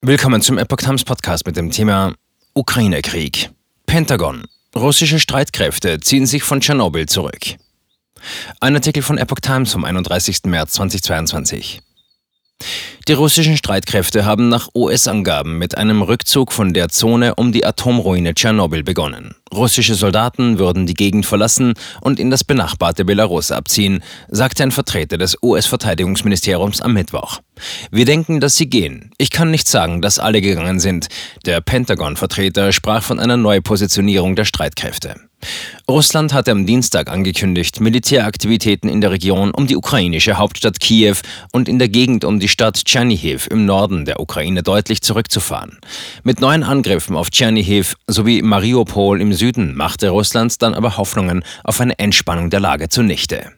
Willkommen zum Epoch Times Podcast mit dem Thema Ukraine-Krieg. Pentagon. Russische Streitkräfte ziehen sich von Tschernobyl zurück. Ein Artikel von Epoch Times vom 31. März 2022. Die russischen Streitkräfte haben nach US-Angaben mit einem Rückzug von der Zone um die Atomruine Tschernobyl begonnen. Russische Soldaten würden die Gegend verlassen und in das benachbarte Belarus abziehen, sagte ein Vertreter des US-Verteidigungsministeriums am Mittwoch. Wir denken, dass sie gehen. Ich kann nicht sagen, dass alle gegangen sind. Der Pentagon-Vertreter sprach von einer Neupositionierung der Streitkräfte. Russland hatte am Dienstag angekündigt, Militäraktivitäten in der Region um die ukrainische Hauptstadt Kiew und in der Gegend um die Stadt Tschernihiv im Norden der Ukraine deutlich zurückzufahren. Mit neuen Angriffen auf Tschernihiv sowie Mariupol im Süden machte Russland dann aber Hoffnungen auf eine Entspannung der Lage zunichte.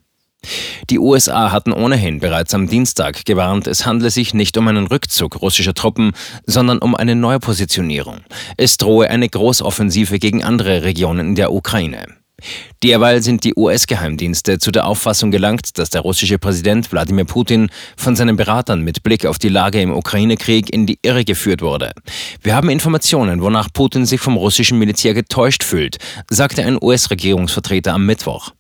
Die USA hatten ohnehin bereits am Dienstag gewarnt, es handle sich nicht um einen Rückzug russischer Truppen, sondern um eine Neupositionierung. Es drohe eine Großoffensive gegen andere Regionen der Ukraine. Derweil sind die US-Geheimdienste zu der Auffassung gelangt, dass der russische Präsident Wladimir Putin von seinen Beratern mit Blick auf die Lage im Ukraine-Krieg in die Irre geführt wurde. Wir haben Informationen, wonach Putin sich vom russischen Militär getäuscht fühlt, sagte ein US-Regierungsvertreter am Mittwoch.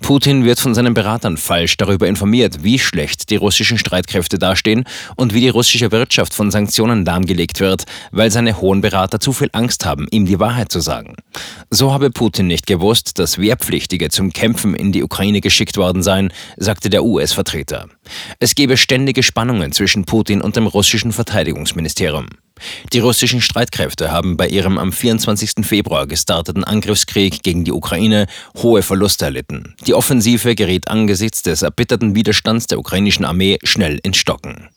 Putin wird von seinen Beratern falsch darüber informiert, wie schlecht die russischen Streitkräfte dastehen und wie die russische Wirtschaft von Sanktionen lahmgelegt wird, weil seine hohen Berater zu viel Angst haben, ihm die Wahrheit zu sagen. So habe Putin nicht gewusst, dass Wehrpflichtige zum Kämpfen in die Ukraine geschickt worden seien, sagte der US-Vertreter. Es gebe ständige Spannungen zwischen Putin und dem russischen Verteidigungsministerium. Die russischen Streitkräfte haben bei ihrem am 24. Februar gestarteten Angriffskrieg gegen die Ukraine hohe Verluste erlitten. Die Offensive geriet angesichts des erbitterten Widerstands der ukrainischen Armee schnell ins Stocken.